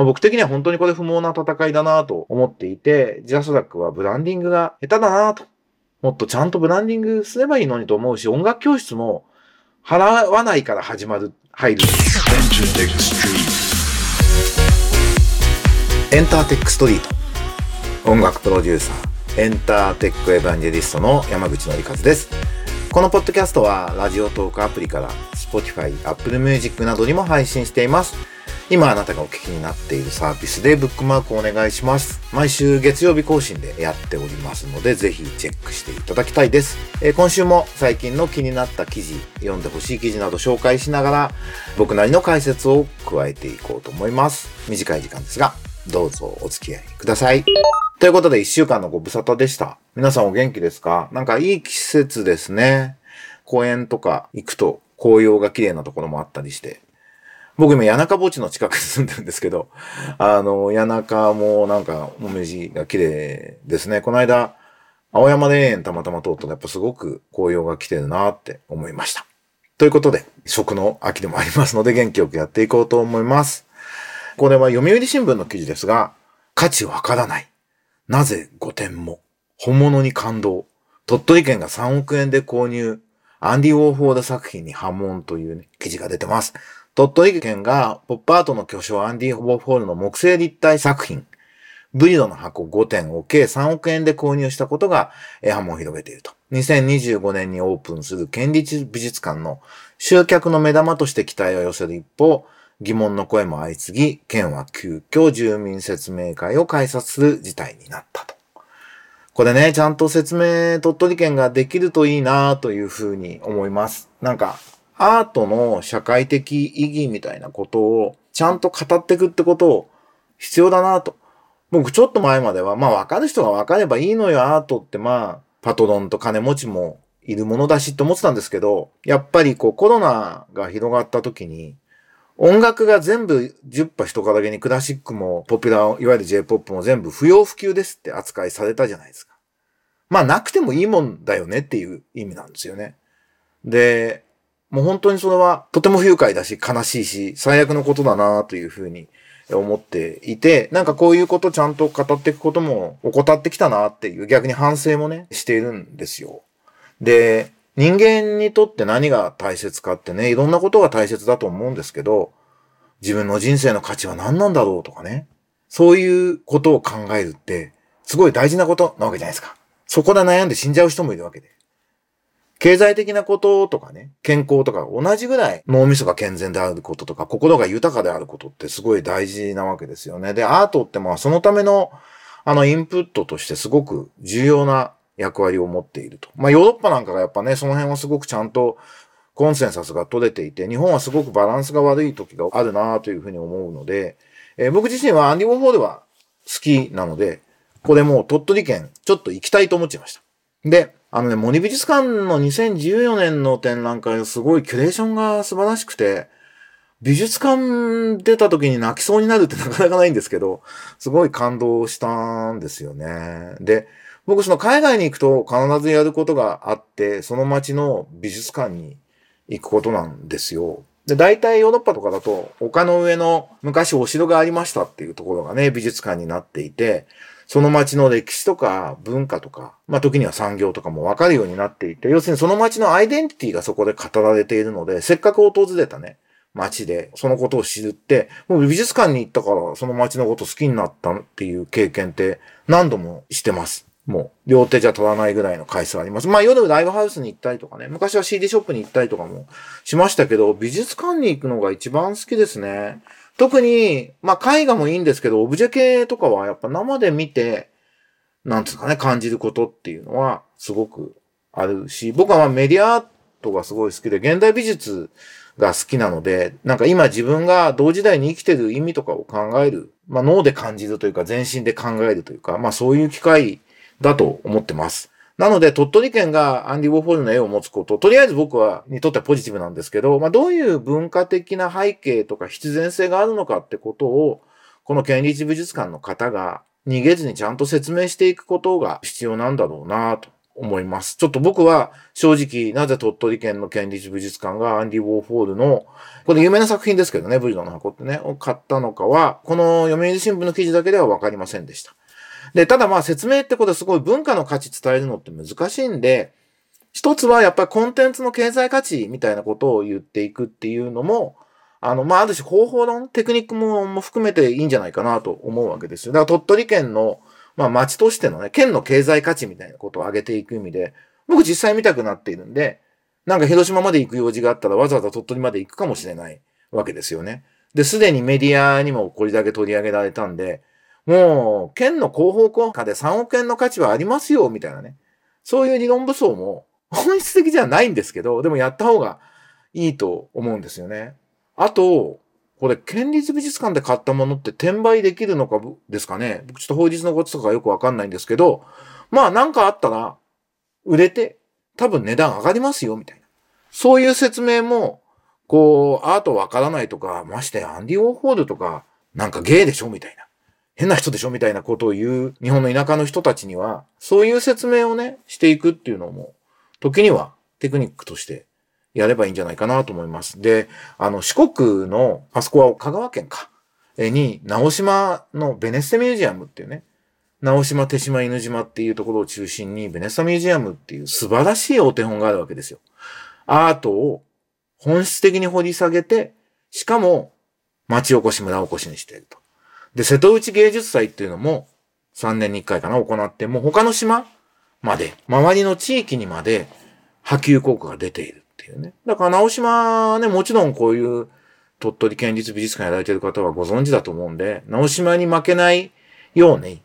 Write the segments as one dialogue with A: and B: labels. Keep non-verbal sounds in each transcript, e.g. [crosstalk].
A: まあ、僕的には本当にこれ不毛な戦いだなと思っていて、ジャスダックはブランディングが下手だなと。もっとちゃんとブランディングすればいいのにと思うし、音楽教室も払わないから始まる、入る。エンターテックストリート。音楽プロデューサー、エンターテックエヴァンジェリストの山口のりかずです。このポッドキャストはラジオトークアプリから Spotify、Apple Music などにも配信しています。今あなたがお聞きになっているサービスでブックマークをお願いします。毎週月曜日更新でやっておりますので、ぜひチェックしていただきたいです。えー、今週も最近の気になった記事、読んでほしい記事など紹介しながら、僕なりの解説を加えていこうと思います。短い時間ですが、どうぞお付き合いください。ということで、一週間のご無沙汰でした。皆さんお元気ですか？なんかいい季節ですね。公園とか行くと紅葉が綺麗なところもあったりして、僕今、谷中墓地の近くに住んでるんですけど、あの、谷中もなんか、もみじが綺麗ですね。この間、青山霊園たまたま通ったらやっぱすごく紅葉が来てるなって思いました。ということで、食の秋でもありますので元気よくやっていこうと思います。これは読売新聞の記事ですが、価値わからない。なぜ5点も。本物に感動。鳥取県が3億円で購入。アンディ・ウォーホール作品に波紋というね、記事が出てます。鳥取県がポップアートの巨匠アンディ・ホボフォールの木製立体作品、ブリドの箱5点を計3億円で購入したことが波紋を広げていると。2025年にオープンする県立美術館の集客の目玉として期待を寄せる一方、疑問の声も相次ぎ、県は急遽住民説明会を開催する事態になったと。これね、ちゃんと説明、鳥取県ができるといいなというふうに思います。なんか、アートの社会的意義みたいなことをちゃんと語っていくってことを必要だなと。僕ちょっと前までは、まあ分かる人が分かればいいのよ、アートってまあ、パトロンと金持ちもいるものだしって思ってたんですけど、やっぱりこうコロナが広がった時に、音楽が全部10波人からげにクラシックもポピュラー、いわゆる J-POP も全部不要不急ですって扱いされたじゃないですか。まあなくてもいいもんだよねっていう意味なんですよね。で、もう本当にそれはとても不愉快だし悲しいし最悪のことだなというふうに思っていて、なんかこういうことちゃんと語っていくことも怠ってきたなっていう逆に反省もね、しているんですよ。で、人間にとって何が大切かってね、いろんなことが大切だと思うんですけど、自分の人生の価値は何なんだろうとかね、そういうことを考えるって、すごい大事なことなわけじゃないですか。そこで悩んで死んじゃう人もいるわけで。経済的なこととかね、健康とか同じぐらい脳みそが健全であることとか、心が豊かであることってすごい大事なわけですよね。で、アートってまあそのためのあのインプットとしてすごく重要な役割を持っていると。まあヨーロッパなんかがやっぱね、その辺はすごくちゃんとコンセンサスが取れていて、日本はすごくバランスが悪い時があるなというふうに思うので、えー、僕自身はアンディ・ウォーホールは好きなので、これもう鳥取県ちょっと行きたいと思っちゃいました。で、あのね、森美術館の2014年の展覧会すごいキュレーションが素晴らしくて、美術館出た時に泣きそうになるってなかなかないんですけど、すごい感動したんですよね。で、僕その海外に行くと必ずやることがあって、その街の美術館に行くことなんですよ。で、大体ヨーロッパとかだと、丘の上の昔お城がありましたっていうところがね、美術館になっていて、その街の歴史とか文化とか、まあ時には産業とかもわかるようになっていて、要するにその街のアイデンティティがそこで語られているので、せっかく訪れたね、街でそのことを知るって、もう美術館に行ったからその街のこと好きになったっていう経験って何度もしてます。もう、両手じゃ取らないぐらいの回数あります。まあ夜ライブハウスに行ったりとかね、昔は CD ショップに行ったりとかもしましたけど、美術館に行くのが一番好きですね。特に、まあ絵画もいいんですけど、オブジェ系とかはやっぱ生で見て、なんつうかね、感じることっていうのはすごくあるし、僕はまあメディアアートがすごい好きで、現代美術が好きなので、なんか今自分が同時代に生きてる意味とかを考える、まあ脳で感じるというか、全身で考えるというか、まあそういう機会だと思ってます。なので、鳥取県がアンディ・ウォーホールの絵を持つこと、とりあえず僕は、にとってはポジティブなんですけど、まあ、どういう文化的な背景とか必然性があるのかってことを、この県立美術館の方が逃げずにちゃんと説明していくことが必要なんだろうなと思います。ちょっと僕は正直、なぜ鳥取県の県立美術館がアンディ・ウォーホールの、これ有名な作品ですけどね、ブリドの箱ってね、を買ったのかは、この読売新聞の記事だけではわかりませんでした。で、ただまあ説明ってことはすごい文化の価値伝えるのって難しいんで、一つはやっぱりコンテンツの経済価値みたいなことを言っていくっていうのも、あの、まあ、ある種方法論、テクニックもも含めていいんじゃないかなと思うわけですよ。だから鳥取県の、まあ、町としてのね、県の経済価値みたいなことを上げていく意味で、僕実際見たくなっているんで、なんか広島まで行く用事があったらわざわざ鳥取まで行くかもしれないわけですよね。で、すでにメディアにもこれだけ取り上げられたんで、もう、県の広報効果で3億円の価値はありますよ、みたいなね。そういう理論武装も [laughs] 本質的じゃないんですけど、でもやった方がいいと思うんですよね。あと、これ、県立美術館で買ったものって転売できるのかですかね僕ちょっと法律のこととかよくわかんないんですけど、まあなんかあったら、売れて、多分値段上がりますよ、みたいな。そういう説明も、こう、アートわからないとか、ましてアンディ・ウォーホールとか、なんかゲイでしょみたいな。変な人でしょみたいなことを言う日本の田舎の人たちには、そういう説明をね、していくっていうのも、時にはテクニックとしてやればいいんじゃないかなと思います。で、あの、四国の、あそこは香川県か、に、直島のベネッセミュージアムっていうね、直島手島犬島っていうところを中心に、ベネッサミュージアムっていう素晴らしいお手本があるわけですよ。アートを本質的に掘り下げて、しかも町おこし村おこしにしていると。で、瀬戸内芸術祭っていうのも3年に1回かな行って、もう他の島まで、周りの地域にまで波及効果が出ているっていうね。だから直島ね、もちろんこういう鳥取県立美術館やられてる方はご存知だと思うんで、直島に負けないように、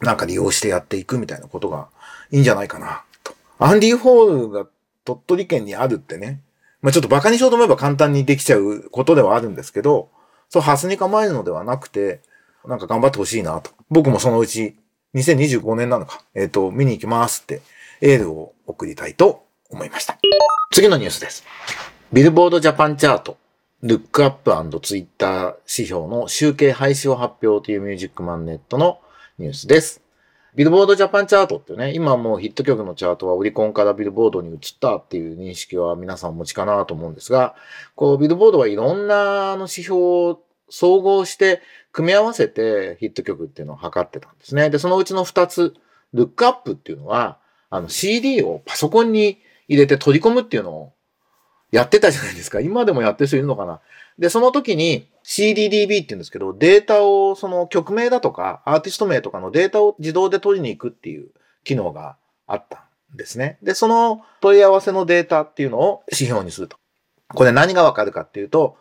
A: なんか利用してやっていくみたいなことがいいんじゃないかな、と。アンディホールが鳥取県にあるってね、まあちょっと馬鹿にしようと思えば簡単にできちゃうことではあるんですけど、そう、ハスに構えるのではなくて、なんか頑張ってほしいなと。僕もそのうち2025年なのか、えっ、ー、と、見に行きますって、エールを送りたいと思いました。次のニュースです。ビルボードジャパンチャート、ルックアップツイッター指標の集計廃止を発表というミュージックマンネットのニュースです。ビルボードジャパンチャートってね、今もうヒット曲のチャートはオリコンからビルボードに移ったっていう認識は皆さんお持ちかなと思うんですが、こうビルボードはいろんなあの指標を総合して組み合わせてヒット曲っていうのを測ってたんですね。で、そのうちの2つ、ルックアップっていうのは、あの CD をパソコンに入れて取り込むっていうのをやってたじゃないですか。今でもやってる人いるのかな。で、その時に CDDB って言うんですけど、データを、その曲名だとか、アーティスト名とかのデータを自動で取りに行くっていう機能があったんですね。で、その問い合わせのデータっていうのを指標にすると。これ何がわかるかっていうと、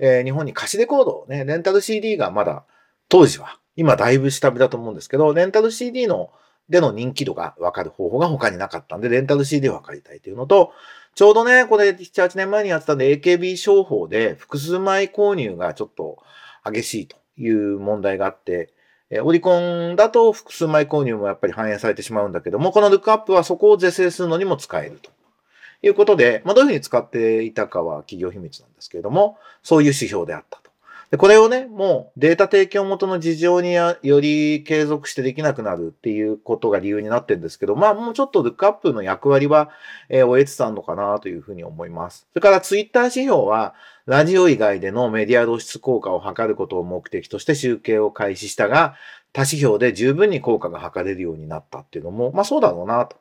A: えー、日本に貸しレコード、ね、レンタル CD がまだ当時は、今だいぶ下火だと思うんですけど、レンタル CD のでの人気度がわかる方法が他になかったんで、レンタル CD を測りたいというのと、ちょうどね、これ7、8年前にやってたんで AKB 商法で複数枚購入がちょっと激しいという問題があって、オリコンだと複数枚購入もやっぱり反映されてしまうんだけども、このルックアップはそこを是正するのにも使えると。いうことで、まあ、どういうふうに使っていたかは企業秘密なんですけれども、そういう指標であったと。で、これをね、もうデータ提供元の事情により継続してできなくなるっていうことが理由になってるんですけど、まあもうちょっとルックアップの役割は、えー、終えてたのかなというふうに思います。それからツイッター指標は、ラジオ以外でのメディア露出効果を測ることを目的として集計を開始したが、他指標で十分に効果が測れるようになったっていうのも、まあそうだろうなと。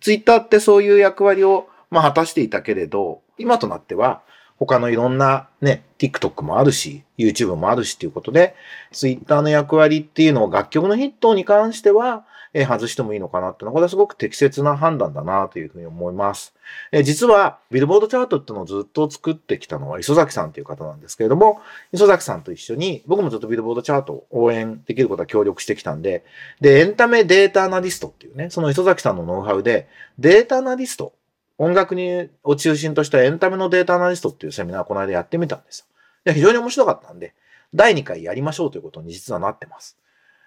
A: ツイッターってそういう役割を、まあ、果たしていたけれど、今となっては、他のいろんなね、TikTok もあるし、YouTube もあるしっていうことで、Twitter の役割っていうのを楽曲のヒットに関しては、え外してもいいのかなってのは、これはすごく適切な判断だなというふうに思います。え実は、ビルボードチャートっていうのをずっと作ってきたのは磯崎さんという方なんですけれども、磯崎さんと一緒に、僕もずっとビルボードチャートを応援できることは協力してきたんで、で、エンタメデータアナリストっていうね、その磯崎さんのノウハウで、データアナリスト音楽にを中心としたエンタメのデータアナリストっていうセミナーをこの間やってみたんですよ。非常に面白かったんで、第2回やりましょうということに実はなってます。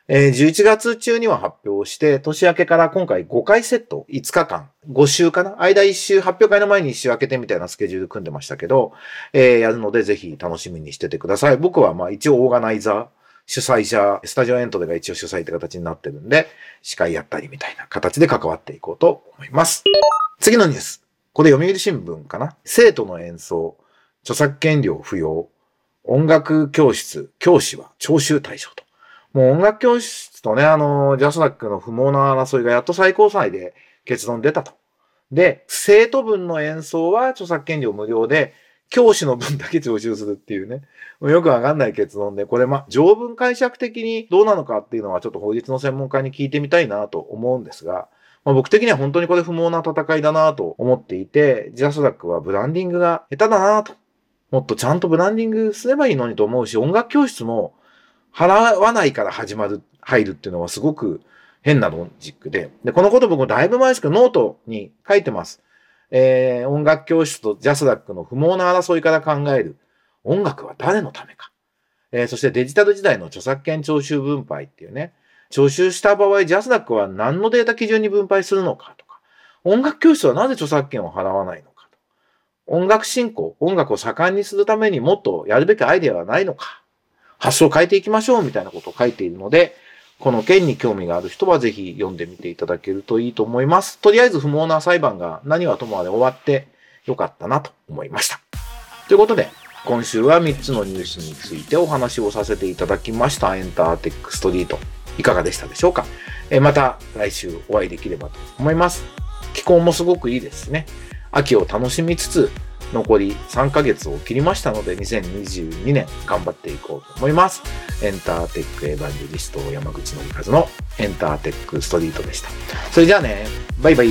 A: えー、11月中には発表して、年明けから今回5回セット、5日間、5週かな？間1週、発表会の前に1週明けてみたいなスケジュール組んでましたけど、えー、やるのでぜひ楽しみにしててください。僕はまあ一応オーガナイザー主催者、スタジオエントでが一応主催って形になってるんで、司会やったりみたいな形で関わっていこうと思います。次のニュース。これ読売新聞かな？生徒の演奏、著作権料不要、音楽教室、教師は徴収対象と。もう音楽教室とね、あの、ジャスダックの不毛な争いがやっと最高裁で結論出たと。で、生徒分の演奏は著作権料無料で、教師の分だけ徴収するっていうね、よくわかんない結論で、これま、条文解釈的にどうなのかっていうのはちょっと法律の専門家に聞いてみたいなと思うんですが、まあ、僕的には本当にこれ不毛な戦いだなと思っていて、ジャスダックはブランディングが下手だなと。もっとちゃんとブランディングすればいいのにと思うし、音楽教室も払わないから始まる、入るっていうのはすごく変なロジックで。で、このこと僕もだいぶ前ですけど、ノートに書いてます。えー、音楽教室と JASRACの不毛な争いから考える音楽は誰のためか。えー、そしてデジタル時代の著作権徴収分配っていうね、徴収した場合、 JASRACは何のデータ基準に分配するのかとか、音楽教室はなぜ著作権を払わないのかと。音楽振興、音楽を盛んにするためにもっとやるべきアイデアはないのか。発想を変えていきましょうみたいなことを書いているので、この件に興味がある人はぜひ読んでみていただけるといいと思います。とりあえず不毛な裁判が何はともあれ終わってよかったなと思いました。ということで、今週は3つのニュースについてお話をさせていただきました。エンターテックストリート。いかがでしたでしょうか？えまた来週お会いできればと思います。気候もすごくいいですね。秋を楽しみつつ、残り3ヶ月を切りましたので、2022年頑張っていこうと思います。エンターテックエヴァンジェリスト山口のりかずのエンターテックストリートでした。それじゃあね、バイバイ。